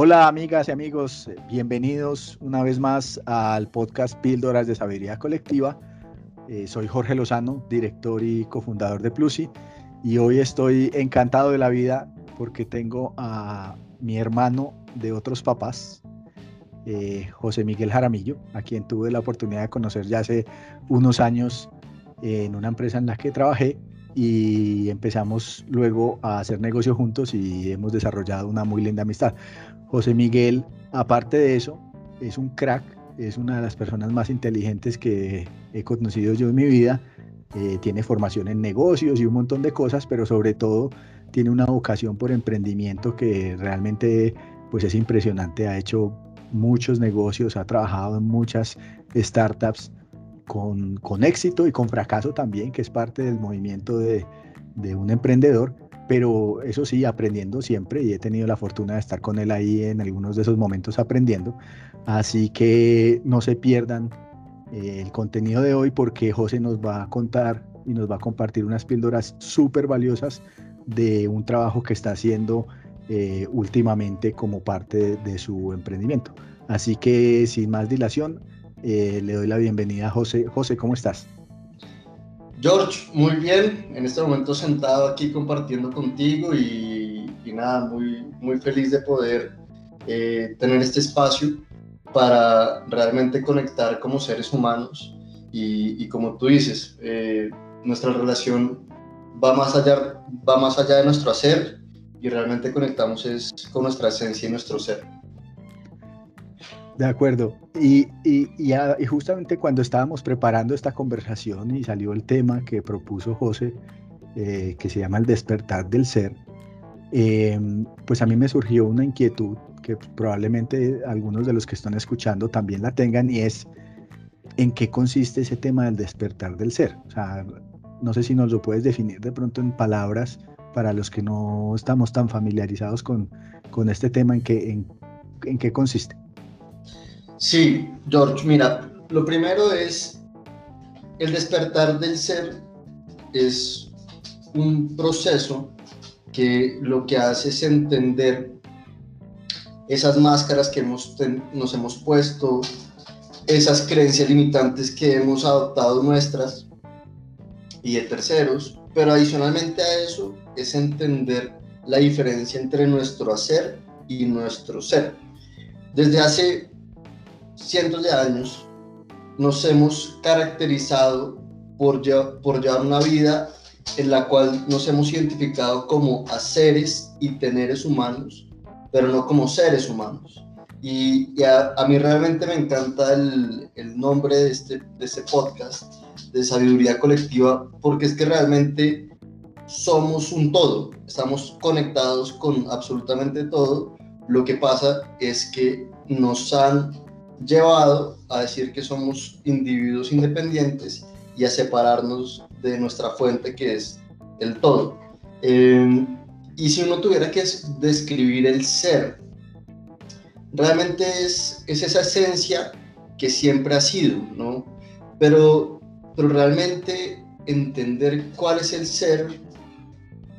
Hola amigas y amigos, bienvenidos una vez más al podcast Píldoras de Sabiduría Colectiva. Eh, soy Jorge Lozano, director y cofundador de Plusi, y hoy estoy encantado de la vida porque tengo a mi hermano de otros papás, eh, José Miguel Jaramillo, a quien tuve la oportunidad de conocer ya hace unos años en una empresa en la que trabajé y empezamos luego a hacer negocio juntos y hemos desarrollado una muy linda amistad. José Miguel, aparte de eso, es un crack, es una de las personas más inteligentes que he conocido yo en mi vida. Eh, tiene formación en negocios y un montón de cosas, pero sobre todo tiene una vocación por emprendimiento que realmente pues es impresionante. Ha hecho muchos negocios, ha trabajado en muchas startups con, con, éxito y con fracaso también, que es parte del movimiento de, de, un emprendedor, pero eso sí, aprendiendo siempre y he tenido la fortuna de estar con él ahí en algunos de esos momentos aprendiendo. Así que no se pierdan eh, el contenido de hoy porque José nos va a contar y nos va a compartir unas píldoras súper valiosas de un trabajo que está haciendo eh, últimamente como parte de su emprendimiento. Así que sin más dilación, eh, le doy la bienvenida a José. José, ¿cómo estás? George, muy bien. En este momento sentado aquí compartiendo contigo y, nada, muy, muy feliz de poder eh, tener este espacio para realmente conectar como seres humanos y, como tú dices, eh, nuestra relación va más, allá, va más allá de nuestro hacer y realmente conectamos es con nuestra esencia y nuestro ser. De acuerdo. Y, y, justamente cuando estábamos preparando esta conversación y salió el tema que propuso José, eh, que se llama el despertar del ser, em, pues a mí me surgió una inquietud que probablemente algunos de los que están escuchando también la tengan y es en qué consiste ese tema del despertar del ser. O sea, no sé si nos lo puedes definir de pronto en palabras para los que no estamos tan familiarizados con, con este tema, en qué, en qué consiste. Sí, George, mira, lo primero es el despertar del ser es un proceso que lo que hace es entender esas máscaras que hemos nos hemos puesto, esas creencias limitantes que hemos adoptado nuestras y de terceros, pero adicionalmente a eso es entender la diferencia entre nuestro hacer y nuestro ser. Desde hace cientos de años nos hemos caracterizado por, por llevar una vida en la cual nos hemos identificado como seres y teneres humanos, pero no como seres humanos. Y, a, mí realmente me encanta el, el nombre de este, de este podcast, de sabiduría colectiva, porque es que realmente somos un todo, estamos conectados con absolutamente todo. Lo que pasa es que nos han llevado a decir que somos individuos independientes y a separarnos de nuestra fuente que es el todo. Em, y si uno tuviera que describir el ser, realmente es, es esa esencia que siempre ha sido, ¿no? Pero, pero realmente entender cuál es el ser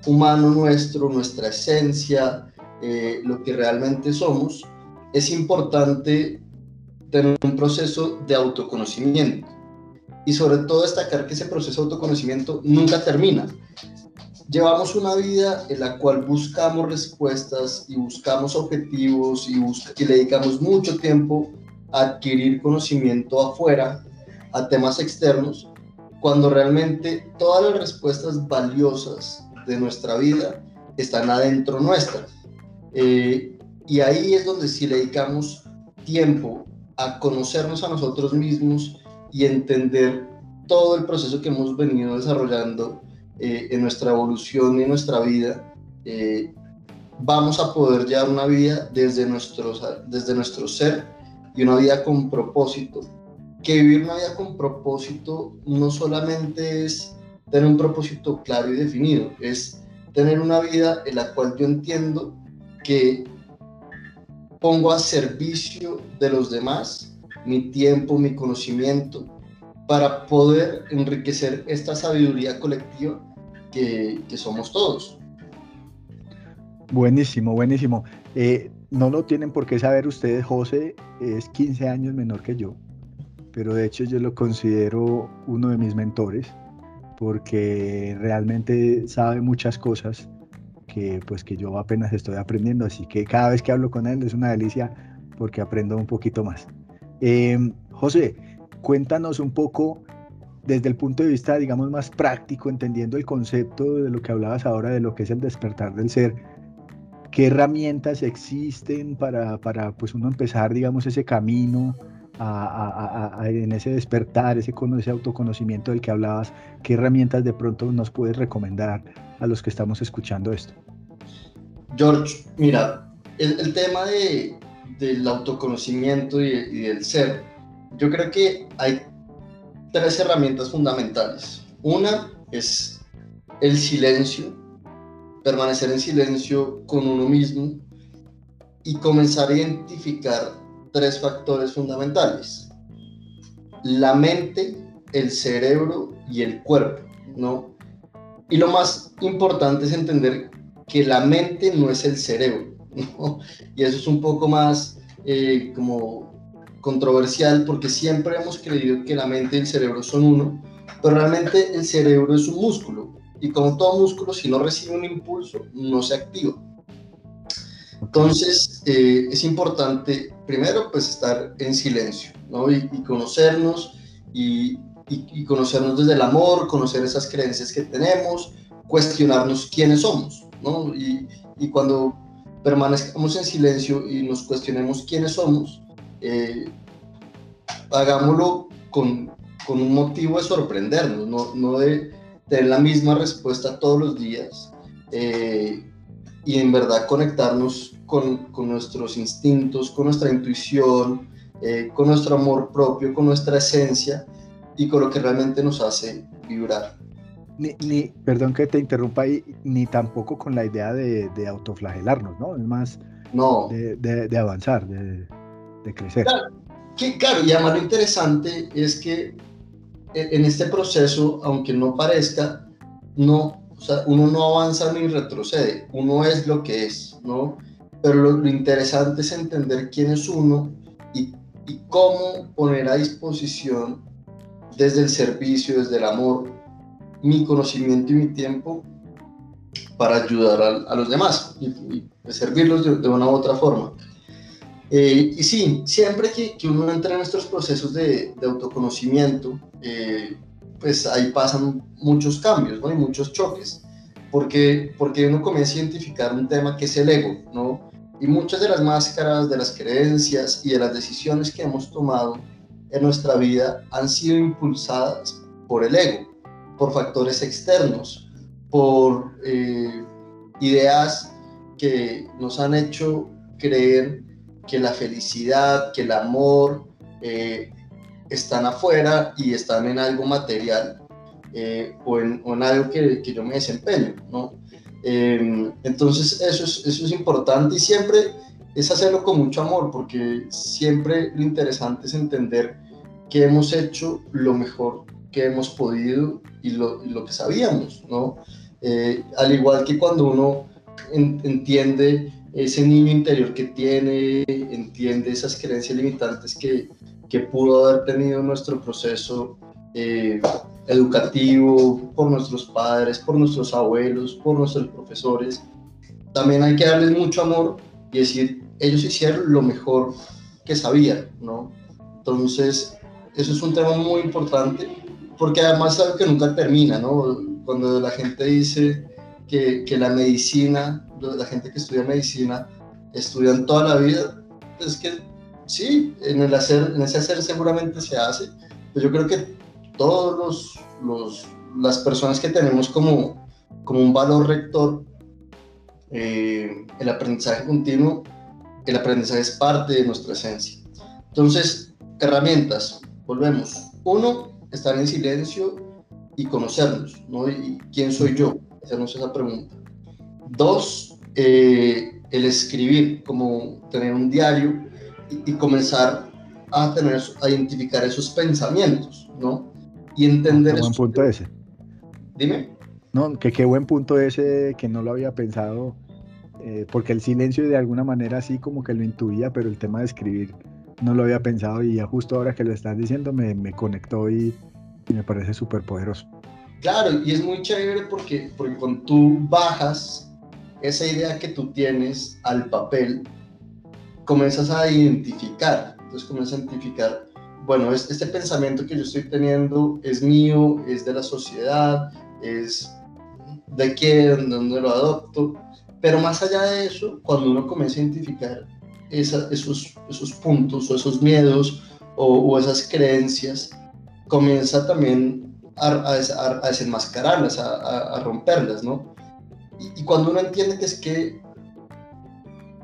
humano nuestro, nuestra esencia, eh, lo que realmente somos, es importante tener un proceso de autoconocimiento. Y sobre todo destacar que ese proceso de autoconocimiento nunca termina. Llevamos una vida en la cual buscamos respuestas y buscamos objetivos y, y le dedicamos mucho tiempo a adquirir conocimiento afuera, a temas externos, cuando realmente todas las respuestas valiosas de nuestra vida están adentro nuestra. Eh, y ahí es donde si le dedicamos tiempo a conocernos a nosotros mismos y entender todo el proceso que hemos venido desarrollando eh, en nuestra evolución y en nuestra vida, eh, vamos a poder llevar una vida desde, nuestros, desde nuestro ser y una vida con propósito. Que vivir una vida con propósito no solamente es tener un propósito claro y definido, es tener una vida en la cual yo entiendo que pongo a servicio de los demás mi tiempo, mi conocimiento, para poder enriquecer esta sabiduría colectiva que, somos todos. Buenísimo, buenísimo. Eh, no lo tienen por qué saber ustedes, José es 15 años menor que yo, pero de hecho yo lo considero uno de mis mentores porque realmente sabe muchas cosas que pues que yo apenas estoy aprendiendo, así que cada vez que hablo con él es una delicia porque aprendo un poquito más. Em, José, cuéntanos un poco desde el punto de vista, digamos, más práctico, entendiendo el concepto de lo que hablabas ahora, de lo que es el despertar del ser, ¿qué herramientas existen para, para pues uno empezar, digamos, ese camino en ese despertar, ese, ese autoconocimiento del que hablabas? ¿Qué herramientas de pronto nos puedes recomendar a los que estamos escuchando esto? George, mira, el, tema de, del autoconocimiento y, y del ser, yo creo que hay tres herramientas fundamentales. Una es el silencio, permanecer en silencio con uno mismo y comenzar a identificar tres factores fundamentales. La mente, el cerebro y el cuerpo, ¿no? Y lo más importante es entender que la mente no es el cerebro. Y eso es un poco más eh, como controversial porque siempre hemos creído que la mente y el cerebro son uno, pero realmente el cerebro es un músculo y como todo músculo, si no recibe un impulso, no se activa. Entonces, eh, es importante, primero, pues estar en silencio, ¿no? Y, conocernos, y, y, conocernos desde el amor, conocer esas creencias que tenemos, cuestionarnos quiénes somos, ¿no? Y, y cuando permanezcamos en silencio y nos cuestionemos quiénes somos, eh, hagámoslo con, con, un motivo de sorprendernos, no, no, de tener la misma respuesta todos los días eh, y en verdad conectarnos con, con, nuestros instintos, con nuestra intuición, eh, con nuestro amor propio, con nuestra esencia y con lo que realmente nos hace vibrar. Ni, ni, perdón que te interrumpa ahí, ni tampoco con la idea de, de autoflagelarnos, ¿no? Es más no. de, de, de avanzar, de, de crecer. Claro, que, claro, y además lo interesante es que en este proceso, aunque no parezca, no, o sea, uno no avanza ni retrocede, uno es lo que es, ¿no? Pero lo, interesante es entender quién es uno y, cómo poner a disposición desde el servicio, desde el amor, mi conocimiento y mi tiempo para ayudar a, los demás y, y servirlos de, una u otra forma. Eh, y sí, siempre que, uno entra en nuestros procesos de, de autoconocimiento, eh, pues ahí pasan muchos cambios ¿no? y muchos choques, porque, porque uno comienza a identificar un tema que es el ego, ¿no? Y muchas de las máscaras, de las creencias y de las decisiones que hemos tomado en nuestra vida han sido impulsadas por el ego, por factores externos, por eh, ideas que nos han hecho creer que la felicidad, que el amor eh, están afuera y están en algo material eh, o, en, algo que, que, yo me desempeño, ¿no? Em, entonces eso es, eso es importante y siempre es hacerlo con mucho amor porque siempre lo interesante es entender que hemos hecho lo mejor que hemos podido y lo, lo que sabíamos, ¿no? Eh, al igual que cuando uno entiende ese niño interior que tiene, entiende esas creencias limitantes que, que pudo haber tenido nuestro proceso eh, educativo, por nuestros padres, por nuestros abuelos, por nuestros profesores. También hay que darles mucho amor y decir, ellos hicieron lo mejor que sabían, ¿no? Entonces, eso es un tema muy importante, porque además algo que nunca termina, ¿no? Cuando la gente dice que, que la medicina la gente que estudia medicina estudian toda la vida, es que sí, en, el hacer, en ese hacer seguramente se hace, pero yo creo que todos los, los las personas que tenemos como, como un valor rector, eh, el aprendizaje continuo, el aprendizaje es parte de nuestra esencia. Entonces, herramientas, volvemos. Uno, estar en silencio y conocernos, ¿no? ¿Y quién soy yo? Hacernos esa pregunta. Dos, eh, el escribir, como tener un diario y, comenzar a tener, a identificar esos pensamientos, ¿no? Y entender... Qué buen punto ese. Dime. No, que qué buen punto ese que no lo había pensado eh, porque el silencio de alguna manera sí como que lo intuía, pero el tema de escribir no lo había pensado y ya justo ahora que lo estás diciendo me, me conectó y, me parece súper poderoso. Claro, y es muy chévere porque, porque cuando tú bajas esa idea que tú tienes al papel, comienzas a identificar, entonces comienzas a identificar, bueno, este pensamiento que yo estoy teniendo es mío, es de la sociedad, es de quién, de dónde lo adopto, pero más allá de eso, cuando uno comienza a identificar esos, esos puntos o esos miedos o, esas creencias, comienza también a, a, desenmascararlas, a, romperlas, ¿no? Y, y, cuando uno entiende que es que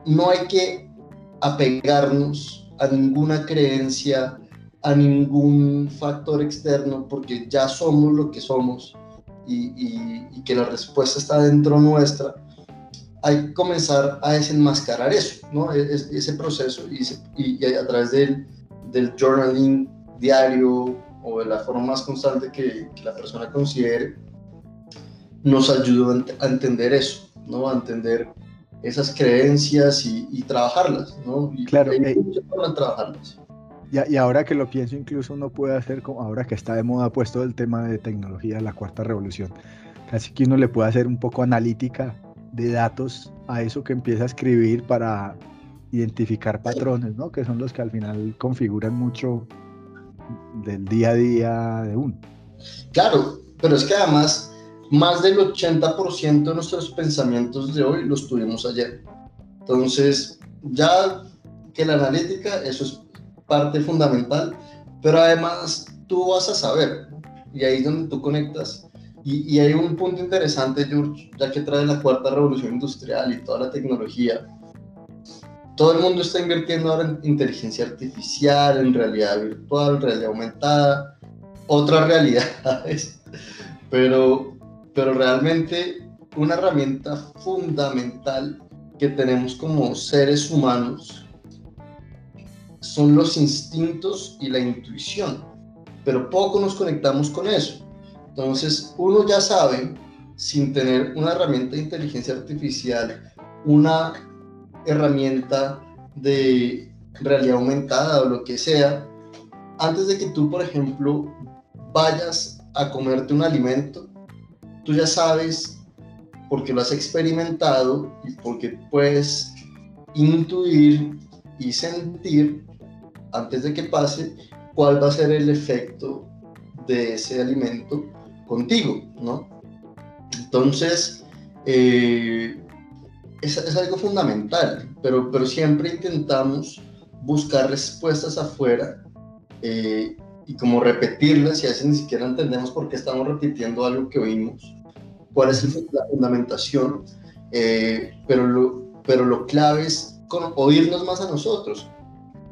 no hay que apegarnos a ninguna creencia, a ningún factor externo, porque ya somos lo que somos y, que la respuesta está dentro nuestra, hay que comenzar a desenmascarar eso, ¿no? E, ese proceso y, a través del, del, journaling diario o de la forma más constante que, la persona considere, nos ayuda a entender eso, ¿no? A entender esas creencias y, trabajarlas, ¿no? Y claro, hay eh, trabajarlas. Y, y, ahora que lo pienso, incluso uno puede hacer, como ahora que está de moda puesto el tema de tecnología, la cuarta revolución, casi que uno le puede hacer un poco analítica de datos a eso que empieza a escribir para identificar patrones, ¿no? Que son los que al final configuran mucho del día a día de uno. Claro, pero es que además más del 80% de nuestros pensamientos de hoy los tuvimos ayer. Entonces, ya que la analítica, eso es parte fundamental, pero además tú vas a saber, y ahí es donde tú conectas y, hay un punto interesante, George, ya que trae la cuarta revolución industrial y toda la tecnología. Todo el mundo está invirtiendo ahora en inteligencia artificial, en realidad virtual, realidad aumentada, otras realidades. Pero, pero realmente una herramienta fundamental que tenemos como seres humanos son los instintos y la intuición. Pero poco nos conectamos con eso. Entonces, uno ya sabe, sin tener una herramienta de inteligencia artificial, una herramienta de realidad aumentada o lo que sea, antes de que tú, por ejemplo, vayas a comerte un alimento, tú ya sabes, porque lo has experimentado y porque puedes intuir y sentir antes de que pase cuál va a ser el efecto de ese alimento contigo, ¿no? Entonces, eh, es, algo fundamental, pero, siempre intentamos buscar respuestas afuera eh, y como repetirlas y a veces ni siquiera entendemos por qué estamos repitiendo algo que oímos, cuál es la fundamentación, eh, pero, lo, pero lo clave es oírnos más a nosotros.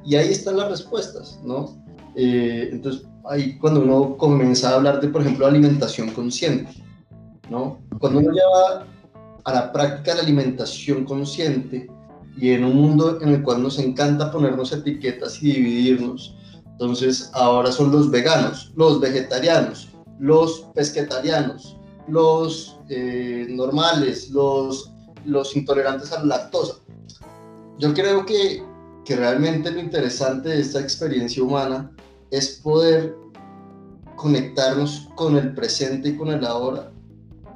Y ahí están las respuestas, ¿no? entonces, ahí cuando uno comienza a hablar de, por ejemplo, alimentación consciente, ¿no? Cuando uno lleva a la práctica la alimentación consciente y en un mundo en el cual nos encanta ponernos etiquetas y dividirnos, entonces ahora son los veganos, los vegetarianos, los pesquetarianos, los eh, normales, los, los intolerantes a la lactosa. Yo creo que, que realmente lo interesante de esta experiencia humana es poder conectarnos con el presente y con el ahora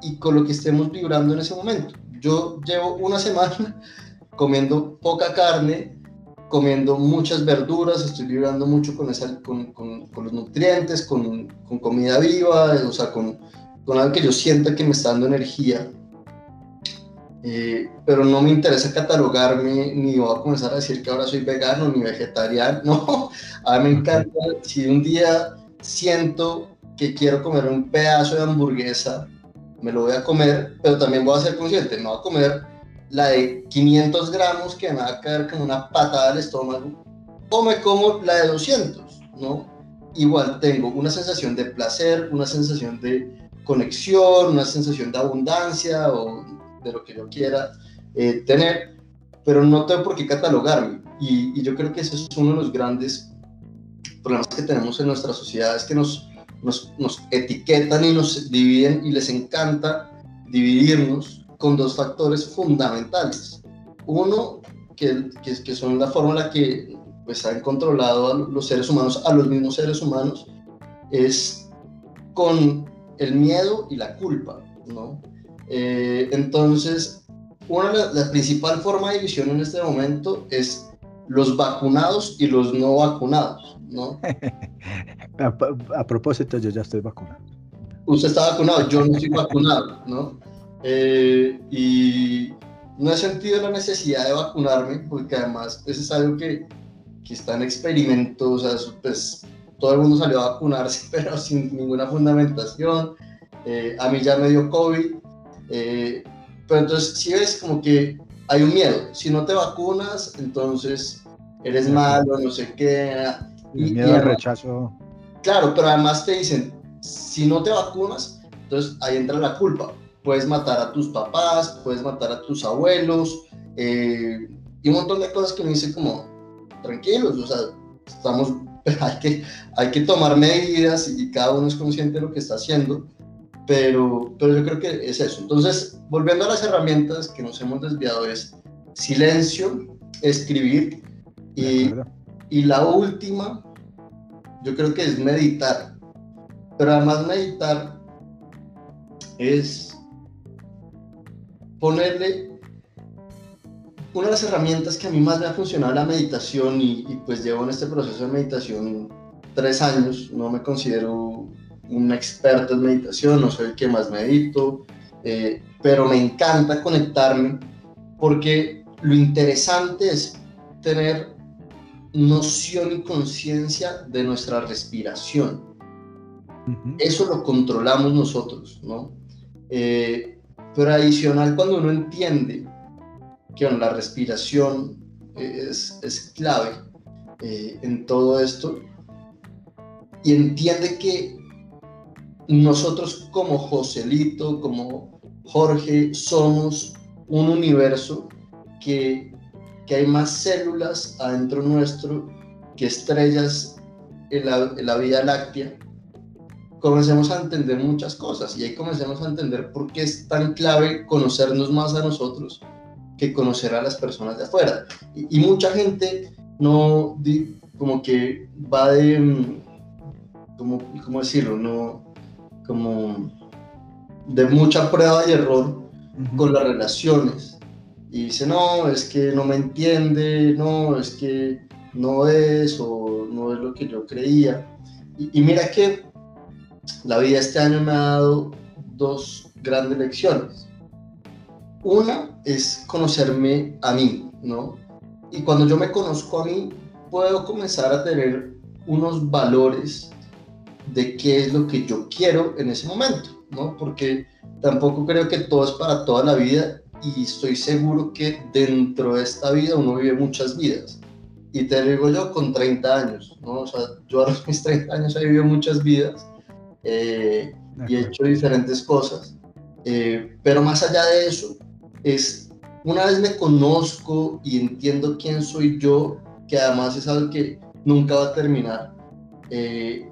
y con lo que estemos vibrando en ese momento. Yo llevo una semana comiendo poca carne, comiendo muchas verduras, estoy vibrando mucho con, esa, con, con, los nutrientes, con, comida viva, o sea, con, algo que yo sienta que me está dando energía. Eh, pero no me interesa catalogarme ni voy a comenzar a decir que ahora soy vegano ni vegetariano. No, a mí me encanta si un día siento que quiero comer un pedazo de hamburguesa, me lo voy a comer, pero también voy a ser consciente, no voy a comer la de 500 gramos que me va a caer como una patada al estómago, o me como la de 200, ¿no? Igual tengo una sensación de placer, una sensación de conexión, una sensación de abundancia o de lo que yo quiera eh, tener, pero no tengo por qué catalogarme. Y, y, yo creo que ese es uno de los grandes problemas que tenemos en nuestra sociedad, es que nos, nos, nos etiquetan y nos dividen y les encanta dividirnos con dos factores fundamentales. Uno, que, que, que son la forma en la que pues, han controlado a los seres humanos, a los mismos seres humanos, es con el miedo y la culpa, ¿no? Eh, entonces, una la, principal forma de división en este momento es los vacunados y los no vacunados, ¿no? a, propósito, yo ya estoy vacunado. Usted está vacunado, yo no estoy vacunado, ¿no? Eh, y no he sentido la necesidad de vacunarme, porque además pues, es algo que, que está en experimento, o sea, pues todo el mundo salió a vacunarse, pero sin ninguna fundamentación. Eh, a mí ya me dio COVID, eh, pero entonces si ves como que hay un miedo. Si no te vacunas, entonces eres malo, no sé qué. Y, miedo al rechazo. Claro, pero además te dicen, si no te vacunas, entonces ahí entra la culpa. Puedes matar a tus papás, puedes matar a tus abuelos, eh, y un montón de cosas que me dicen como, tranquilos, o sea, estamos, hay que, hay que tomar medidas y cada uno es consciente de lo que está haciendo, pero, pero yo creo que es eso. Entonces, volviendo a las herramientas que nos hemos desviado es silencio, escribir y, y la última, yo creo que es meditar. Pero además meditar es ponerle una de las herramientas que a mí más me ha funcionado la meditación y, pues llevo en este proceso de meditación tres años, no me considero un experto en meditación, no soy el que más medito, eh, pero me encanta conectarme porque lo interesante es tener noción y conciencia de nuestra respiración. Eso lo controlamos nosotros, ¿no? Eh, pero adicional, cuando uno entiende que la respiración es, es clave eh, en todo esto y entiende que nosotros como Joselito, como Jorge, somos un universo que, que hay más células adentro nuestro que estrellas en la, en la Vía Láctea, comencemos a entender muchas cosas y ahí comencemos a entender por qué es tan clave conocernos más a nosotros que conocer a las personas de afuera. Y, mucha gente no, como que va de, mm, como, ¿cómo decirlo? No, como de mucha prueba y error con las relaciones. Y dice, no, es que no me entiende, no, es que no es o no es lo que yo creía. Y, y mira que la vida este año me ha dado dos grandes lecciones. Una es conocerme a mí, ¿no? Y cuando yo me conozco a mí, puedo comenzar a tener unos valores de qué es lo que yo quiero en ese momento, ¿no? Porque tampoco creo que todo es para toda la vida y estoy seguro que dentro de esta vida uno vive muchas vidas. Y te digo yo con 30 años, ¿no? O sea, yo a mis 30 años he vivido muchas vidas eh, y he hecho diferentes cosas. Eh, pero más allá de eso, es una vez me conozco y entiendo quién soy yo, que además es algo que nunca va a terminar, eh,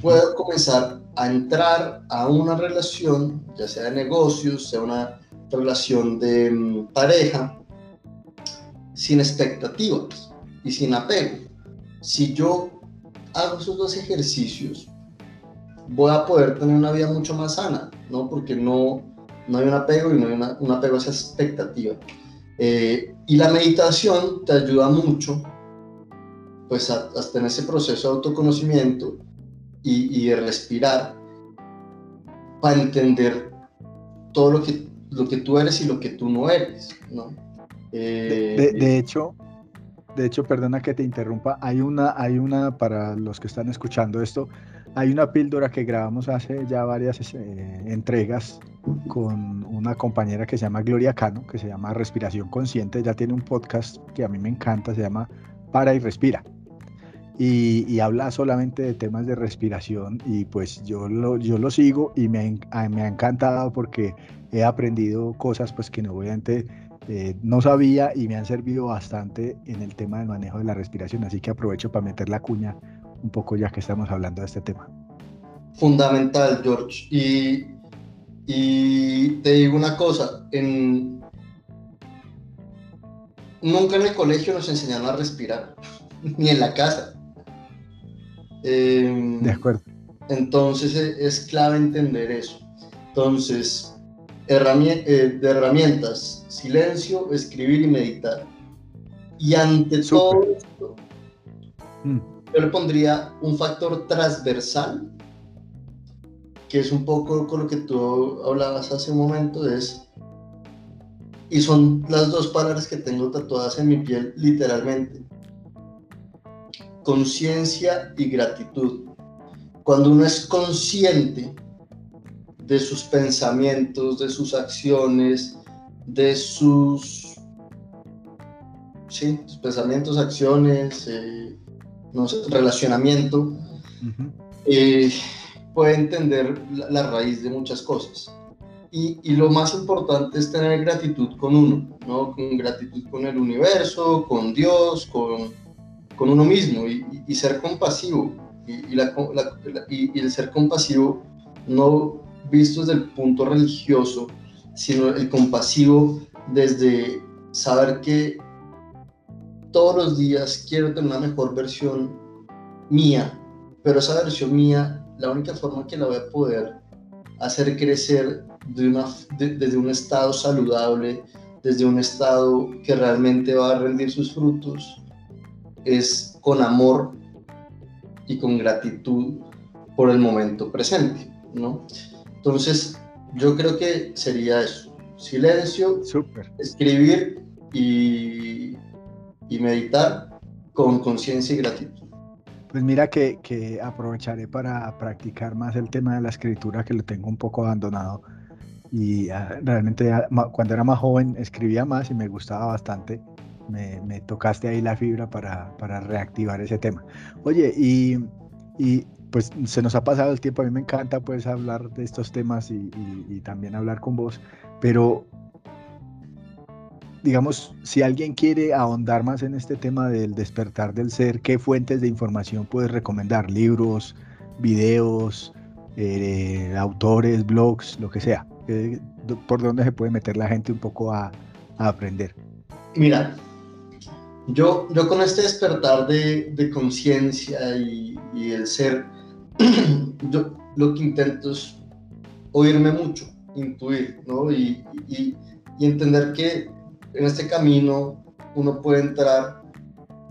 puedo comenzar a entrar a una relación, ya sea de negocios, sea una relación de mm, pareja, sin expectativas y sin apego. Si yo hago esos dos ejercicios, voy a poder tener una vida mucho más sana, ¿no? Porque no, no hay un apego y no hay un apego a esa expectativa. Eh, y la meditación te ayuda mucho, pues, a, hasta en ese proceso de autoconocimiento y, y, de respirar para entender todo lo que, lo que tú eres y lo que tú no eres, ¿no? de, de, hecho, de hecho, perdona que te interrumpa, hay una, hay una, para los que están escuchando esto, hay una píldora que grabamos hace ya varias eh, entregas con una compañera que se llama Gloria Cano, que se llama Respiración Consciente. Ya tiene un podcast que a mí me encanta, se llama Para y Respira. Y, habla solamente de temas de respiración y pues yo lo, yo lo sigo y me, me ha encantado porque he aprendido cosas pues que no obviamente eh, no sabía y me han servido bastante en el tema del manejo de la respiración, así que aprovecho para meter la cuña un poco ya que estamos hablando de este tema. Fundamental, George. Y, Y te digo una cosa, en... nunca en el colegio nos enseñaron a respirar, ni en la casa. Em, de acuerdo. Entonces e, es clave entender eso. Entonces, eh, de herramientas, silencio, escribir y meditar. Y ante todo esto, mm. Yo le pondría un factor transversal que es un poco con lo que tú hablabas hace un momento, es, y son las dos palabras que tengo tatuadas en mi piel literalmente, conciencia y gratitud. Cuando uno es consciente de sus pensamientos, de sus acciones, de sus, sí, pensamientos, acciones, eh, no sé, relacionamiento, puede entender la, raíz de muchas cosas. Y, y, lo más importante es tener gratitud con uno, ¿no? Con gratitud con el universo, con Dios, con, con uno mismo y, y, ser compasivo. Y, la, y, el ser compasivo no visto desde el punto religioso, sino el compasivo desde saber que todos los días quiero tener una mejor versión mía, pero esa versión mía la única forma que la voy a poder hacer crecer de una, desde un estado saludable, desde un estado que realmente va a rendir sus frutos, es con amor y con gratitud por el momento presente, ¿no? Entonces, yo creo que sería eso, silencio, escribir y, y meditar con conciencia y gratitud. Pues mira que, aprovecharé para practicar más el tema de la escritura que lo tengo un poco abandonado. Y ah, realmente ah, cuando era más joven escribía más y me gustaba bastante. Me, tocaste ahí la fibra para, reactivar ese tema. Oye, y, pues se nos ha pasado el tiempo. A mí me encanta pues hablar de estos temas y, y también hablar con vos. Pero digamos, si alguien quiere ahondar más en este tema del despertar del ser, ¿qué fuentes de información puedes recomendar? ¿Libros, videos, eh, autores, blogs, lo que sea? ¿Por dónde se puede meter la gente un poco a, aprender? Mira, yo, yo con este despertar de, conciencia y, el ser, yo lo que intento es oírme mucho, intuir, ¿no? y, y entender que en este camino uno puede entrar,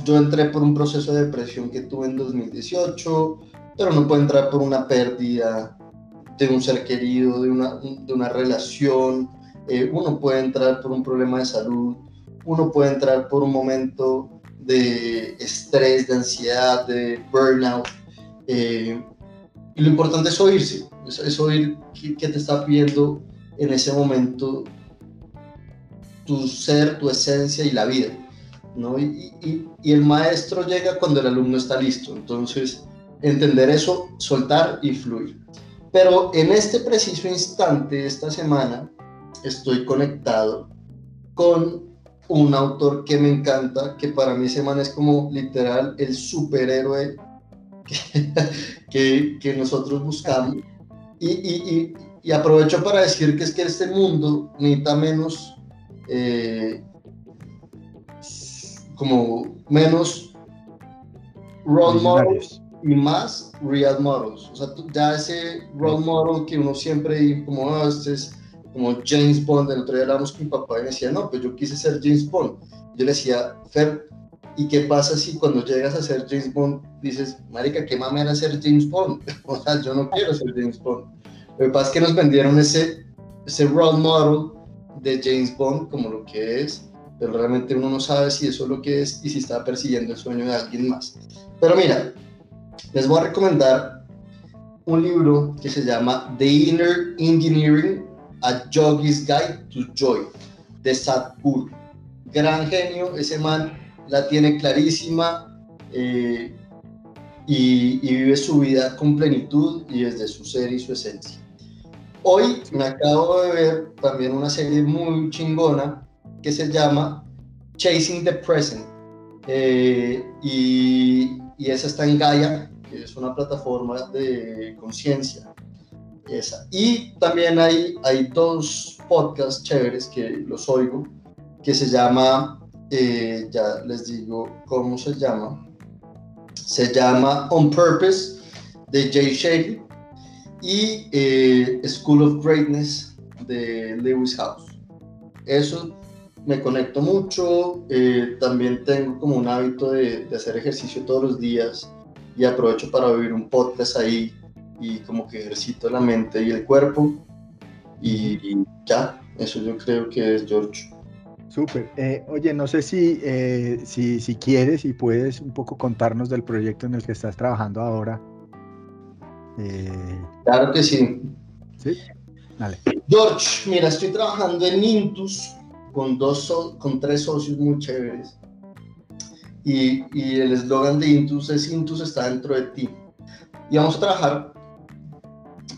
yo entré por un proceso de depresión que tuve en 2018, pero no puede entrar por una pérdida de un ser querido, de una, de una relación, eh, uno puede entrar por un problema de salud, uno puede entrar por un momento de estrés, de ansiedad, de burnout. Eh, y lo importante es oírse, es, oír qué, qué, te está pidiendo en ese momento tu ser, tu esencia y la vida. ¿no? Y, y, el maestro llega cuando el alumno está listo. Entonces, entender eso, soltar y fluir. Pero en este preciso instante, esta semana, estoy conectado con un autor que me encanta, que para mí semana es como literal el superhéroe que, que, nosotros buscamos. Y, y, aprovecho para decir que es que este mundo necesita menos eh, como menos role models y más real models. O sea, ya ese role model que uno siempre como, ah, este es como James Bond, el otro día hablamos con mi papá y me decía, no, pues yo quise ser James Bond. Yo le decía, Fer, ¿y qué pasa si cuando llegas a ser James Bond dices, marica, qué mamera ser James Bond? o sea, yo no quiero ser James Bond. Lo que pasa es que nos vendieron ese, ese role model de James Bond como lo que es, pero realmente uno no sabe si eso es lo que es y si está persiguiendo el sueño de alguien más. Pero mira, les voy a recomendar un libro que se llama The Inner Engineering, A Yogi's Guide to Joy, de Sadhguru. Gran genio, ese man la tiene clarísima eh, y, y vive su vida con plenitud y desde su ser y su esencia. Hoy me acabo de ver también una serie muy chingona que se llama Chasing the Present. Eh, y, esa está en Gaia, que es una plataforma de conciencia. Y también hay, hay dos podcasts chéveres que los oigo, que se llama, eh, ya les digo cómo se llama, se llama On Purpose de Jay Shaley y eh, School of Greatness de Lewis House. Eso me conecto mucho, eh, también tengo como un hábito de, de, hacer ejercicio todos los días y aprovecho para oír un podcast ahí y como que ejercito la mente y el cuerpo y, ya, eso yo creo que es George. Súper. Eh, oye, no sé eh, si, si quieres y puedes un poco contarnos del proyecto en el que estás trabajando ahora. Claro que sí. Sí, dale. George, mira, estoy trabajando en Intus con, dos con tres socios muy chéveres. Y, y el eslogan de Intus es Intus está dentro de ti. Y vamos a trabajar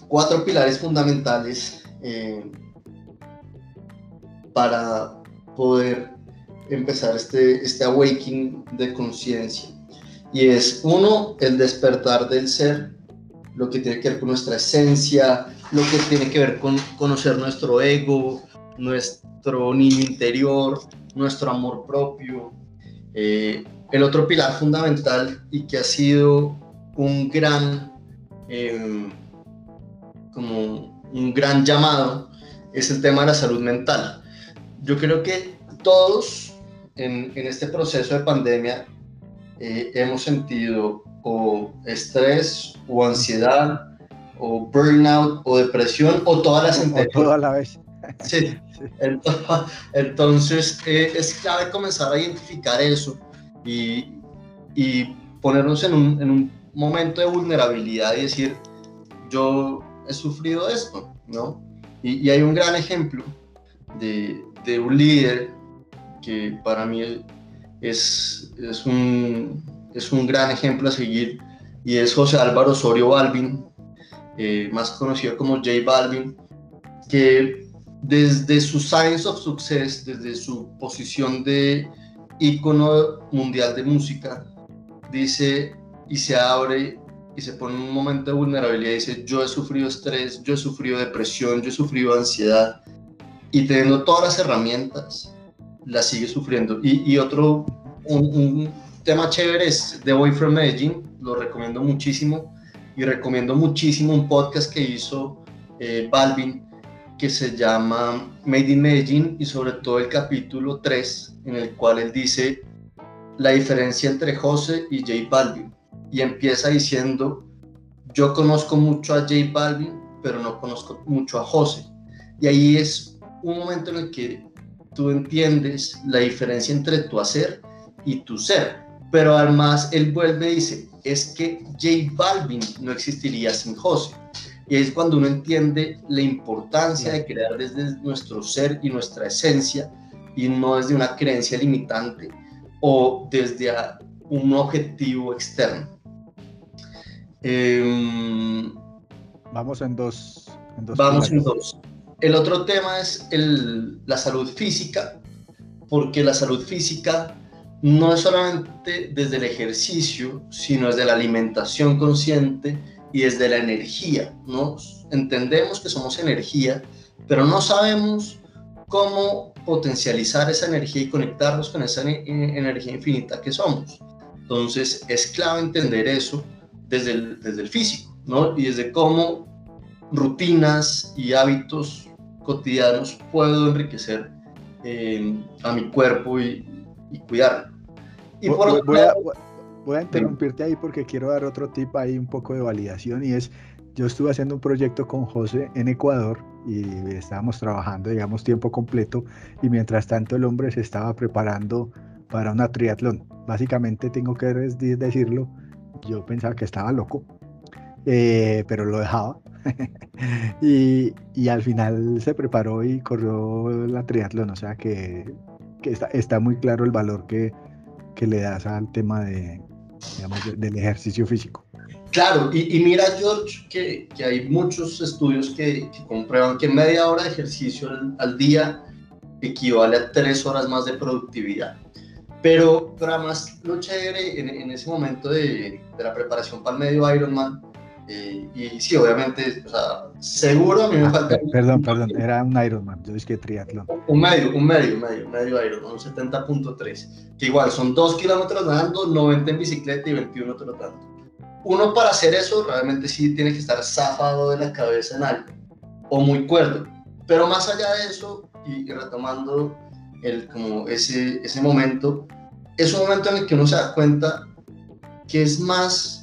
cuatro pilares fundamentales eh, para poder empezar este, este awakening de conciencia. Y es uno, el despertar del ser, lo que tiene que ver con nuestra esencia, lo que tiene que ver con conocer nuestro ego, nuestro niño interior, nuestro amor propio. Eh, el otro pilar fundamental y que ha sido un gran, em, como un gran llamado, es el tema de la salud mental. Yo creo que todos en, este proceso de pandemia eh, hemos sentido o estrés o ansiedad o burnout o depresión o todas las anteriores. toda la vez. Sí. Entonces eh, es clave comenzar a identificar eso y, y ponernos en un, en un, momento de vulnerabilidad y decir, yo he sufrido esto, ¿no? Y, y hay un gran ejemplo de, de, un líder que para mí es, es, un, es un gran ejemplo a seguir y es José Álvaro Osorio Balvin, eh, más conocido como J Balvin, que desde su Science of Success, desde su posición de ícono mundial de música, dice y se abre y se pone en un momento de vulnerabilidad y dice, yo he sufrido estrés, yo he sufrido depresión, yo he sufrido ansiedad y teniendo todas las herramientas, la sigue sufriendo. Y, y otro, un, tema chévere es The Boy from Medellín, lo recomiendo muchísimo y recomiendo muchísimo un podcast que hizo eh, Balvin que se llama Made in Medellín y sobre todo el capítulo 3 en el cual él dice la diferencia entre José y J Balvin y empieza diciendo yo conozco mucho a J Balvin pero no conozco mucho a José y ahí es un momento en el que tú entiendes la diferencia entre tu hacer y tu ser pero además él vuelve y dice es que J Balvin no existiría sin José y es cuando uno entiende la importancia de crear desde nuestro ser y nuestra esencia y no desde una creencia limitante o desde un objetivo externo. Em, vamos en dos. vamos en dos. El otro tema es el, la salud física, porque la salud física no es solamente desde el ejercicio, sino desde la alimentación consciente, y desde la energía, ¿no? Entendemos que somos energía, pero no sabemos cómo potencializar esa energía y conectarnos con esa energía infinita que somos. Entonces es clave entender eso desde el, desde el físico, ¿no? Y desde cómo rutinas y hábitos cotidianos puedo enriquecer eh, a mi cuerpo y, y cuidarlo. Y por voy, Voy a interrumpirte ahí porque quiero dar otro tip ahí, un poco de validación, y es, yo estuve haciendo un proyecto con José en Ecuador y estábamos trabajando, digamos, tiempo completo, y mientras tanto el hombre se estaba preparando para una triatlón. Básicamente tengo que decirlo, yo pensaba que estaba loco, eh, pero lo dejaba. y, y, al final se preparó y corrió la triatlón, o sea que, que está, está, muy claro el valor que, que le das al tema de, digamos, del ejercicio físico. Claro, y, mira, George, que, que, hay muchos estudios que, comprueban que media hora de ejercicio al, día equivale a tres horas más de productividad. Pero, pero además, lo chévere en, en ese momento de, de, la preparación para el medio Ironman Eh, y sí, obviamente, o sea, seguro a mí me ah, falta... Perdón, perdón, era un Ironman, yo dije que triatlón. Un medio, un medio, un medio, medio Ironman, un 70.3, que igual son 2 kilómetros nadando, 90 en bicicleta y 21 trotando. Uno para hacer eso realmente sí tiene que estar zafado de la cabeza en algo, o muy cuerdo. Pero más allá de eso, y, retomando el, como ese, ese momento, es un momento en el que uno se da cuenta que es más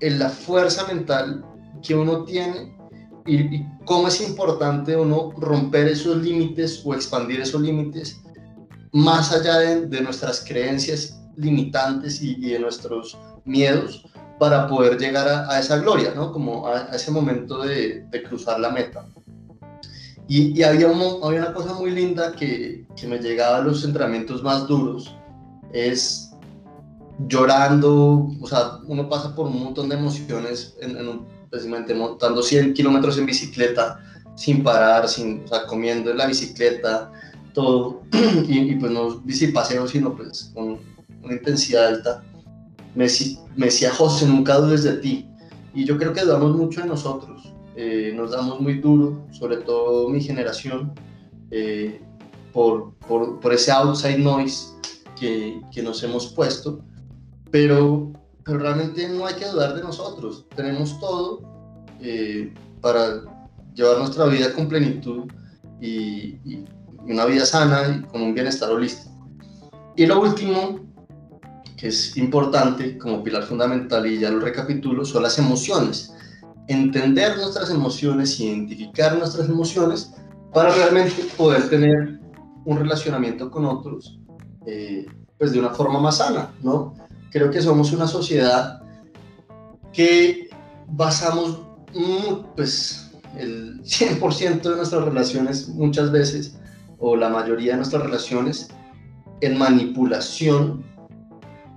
en la fuerza mental que uno tiene y, cómo es importante uno romper esos límites o expandir esos límites más allá de, nuestras creencias limitantes y, de nuestros miedos para poder llegar a, esa gloria, ¿no? Como a, ese momento de, cruzar la meta. Y, había, había, una cosa muy linda que, que me llegaba a los entrenamientos más duros, es llorando, o sea, uno pasa por un montón de emociones, en, en precisamente montando 100 kilómetros en bicicleta, sin parar, sin, o sea, comiendo en la bicicleta, todo, y, pues no paseo, sino pues con una intensidad alta. Me, me decía José, nunca dudes de ti, y yo creo que dudamos mucho de nosotros, eh, nos damos muy duro, sobre todo mi generación, eh, por, por, por, ese outside noise que, que nos hemos puesto pero, pero realmente no hay que dudar de nosotros. Tenemos todo eh, para llevar nuestra vida con plenitud y, una vida sana y con un bienestar holístico. Y lo último, que es importante como pilar fundamental y ya lo recapitulo, son las emociones. Entender nuestras emociones, identificar nuestras emociones para realmente poder tener un relacionamiento con otros eh, pues de una forma más sana, ¿no? Creo que somos una sociedad que basamos pues, el 100% de nuestras relaciones muchas veces, o la mayoría de nuestras relaciones, en manipulación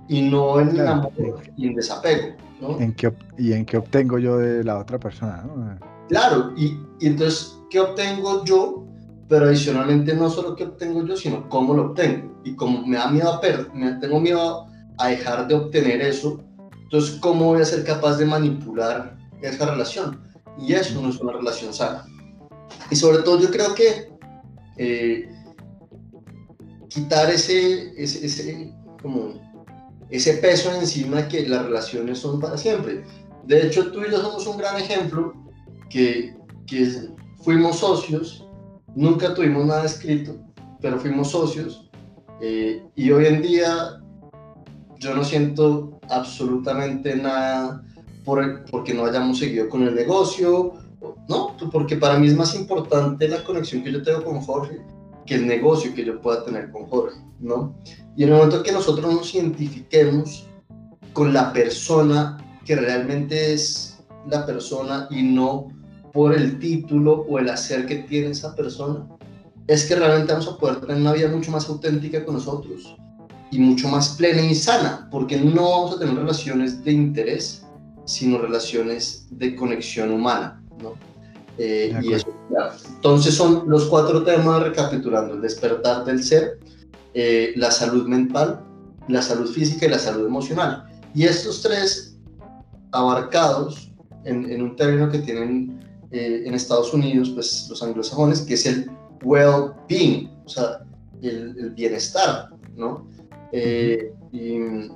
y no en amor y en desapego. ¿En qué, ¿Y en qué obtengo yo de la otra persona? Claro, y, y, entonces, ¿qué obtengo yo? Pero adicionalmente no solo qué obtengo yo, sino cómo lo obtengo. Y como me da miedo a perder, tengo miedo a dejar de obtener eso, entonces, ¿cómo voy a ser capaz de manipular esa relación? Y eso no es una relación sana. Y sobre todo yo creo que eh, quitar ese, ese, como ese peso encima que las relaciones son para siempre. De hecho, tú y yo somos un gran ejemplo que, que fuimos socios, nunca tuvimos nada escrito, pero fuimos socios eh, y hoy en día yo no siento absolutamente nada por, porque no hayamos seguido con el negocio, no, porque para mí es más importante la conexión que yo tengo con Jorge que el negocio que yo pueda tener con Jorge, ¿no? Y en el momento que nosotros nos identifiquemos con la persona que realmente es la persona y no por el título o el hacer que tiene esa persona, es que realmente vamos a poder tener una vida mucho más auténtica con nosotros y mucho más plena y sana, porque no vamos a tener relaciones de interés, sino relaciones de conexión humana, ¿no? Eh, y eso, entonces son los cuatro temas recapitulando, el despertar del ser, eh, la salud mental, la salud física y la salud emocional. Y estos tres abarcados en, en un término que tienen eh, en Estados Unidos, pues los anglosajones, que es el well-being, o sea, el, el bienestar, ¿no? Eh, y,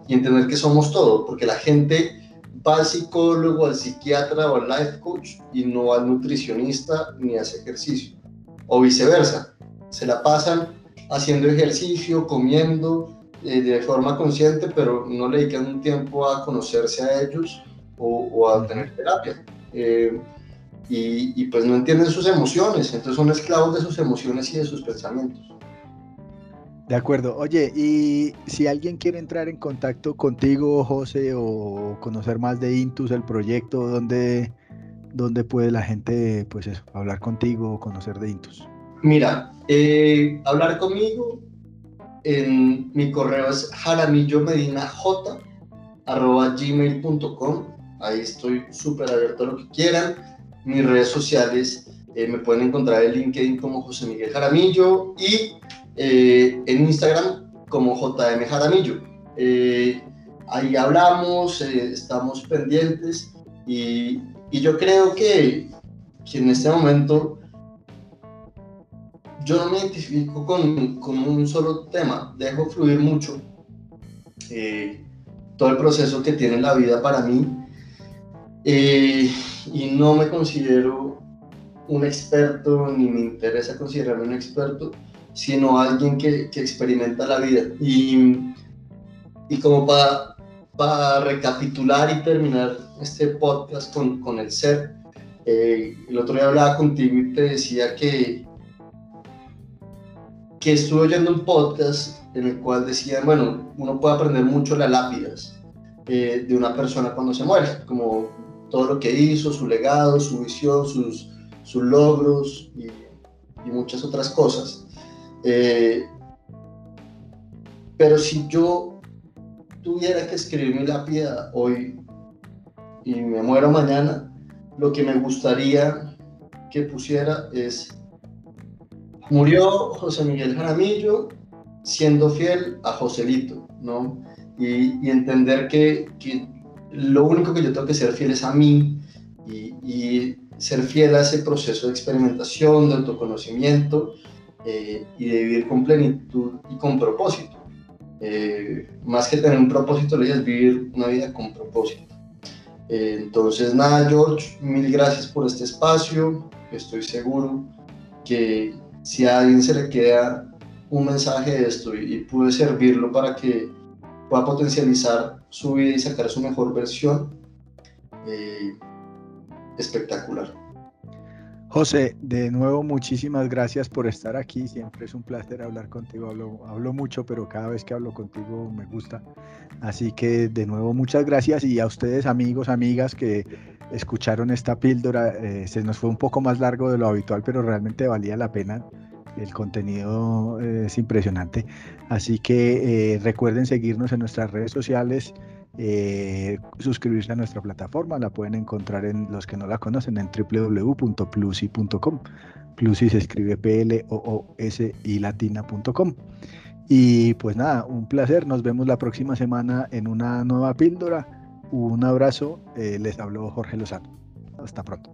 entender que somos todo, porque la gente va al psicólogo, al psiquiatra o al life coach y no al nutricionista ni hace ejercicio, o viceversa. Se la pasan haciendo ejercicio, comiendo eh, de forma consciente, pero no le dedican un tiempo a conocerse a ellos o, a tener terapia. Eh, y, y pues no entienden sus emociones, entonces son esclavos de sus emociones y de sus pensamientos. De acuerdo. Oye, y si alguien quiere entrar en contacto contigo, José, o conocer más de Intus, el proyecto, ¿dónde, dónde puede la gente, pues hablar contigo o conocer de Intus? Mira, eh, hablar conmigo en mi correo es jaramillomedinaj Ahí estoy súper abierto a lo que quieran. Mis redes sociales eh, me pueden encontrar en LinkedIn como José Miguel Jaramillo y eh, en Instagram como JM Jaramillo. Eh, ahí hablamos, eh, estamos pendientes Y, y yo creo que, que, en este momento yo no me identifico con, con un solo tema, dejo fluir mucho todo el proceso que tiene la vida para mí y no me considero un experto ni me interesa considerarme un experto, sino alguien que, que experimenta la vida. Y, y como para, para recapitular y terminar este podcast con, con el ser, eh, el otro día hablaba contigo y te decía que, que estuve oyendo un podcast en el cual decían, bueno, uno puede aprender mucho las lápidas eh, de una persona cuando se muere, como todo lo que hizo, su legado, su visión, sus, sus logros y, y muchas otras cosas. Eh, pero si yo tuviera que escribir mi lápida hoy y me muero mañana, lo que me gustaría que pusiera es, murió José Miguel Jaramillo siendo fiel a Joselito, ¿no? Y, entender que, que, lo único que yo tengo que ser fiel es a mí y, y ser fiel a ese proceso de experimentación, de autoconocimiento eh, y de vivir con plenitud y con propósito. Eh, más que tener un propósito, le es vivir una vida con propósito. Eh, entonces, nada, George, mil gracias por este espacio. Estoy seguro que si a alguien se le queda un mensaje de esto y, pude servirlo para que pueda potencializar su vida y sacar su mejor versión, espectacular. José, de nuevo muchísimas gracias por estar aquí. Siempre es un placer hablar contigo. Hablo, hablo, mucho, pero cada vez que hablo contigo me gusta. Así que de nuevo muchas gracias y a ustedes amigos, amigas que escucharon esta píldora. Eh, se nos fue un poco más largo de lo habitual, pero realmente valía la pena. El contenido eh, es impresionante. Así que eh, recuerden seguirnos en nuestras redes sociales. Eh, suscribirse a nuestra plataforma. La pueden encontrar en los que no la conocen en www.plusi.com. Plusi se escribe P-L-O-O-S y latina.com. Y pues nada, un placer. Nos vemos la próxima semana en una nueva píldora. Un abrazo. Eh, les habló Jorge Lozano. Hasta pronto.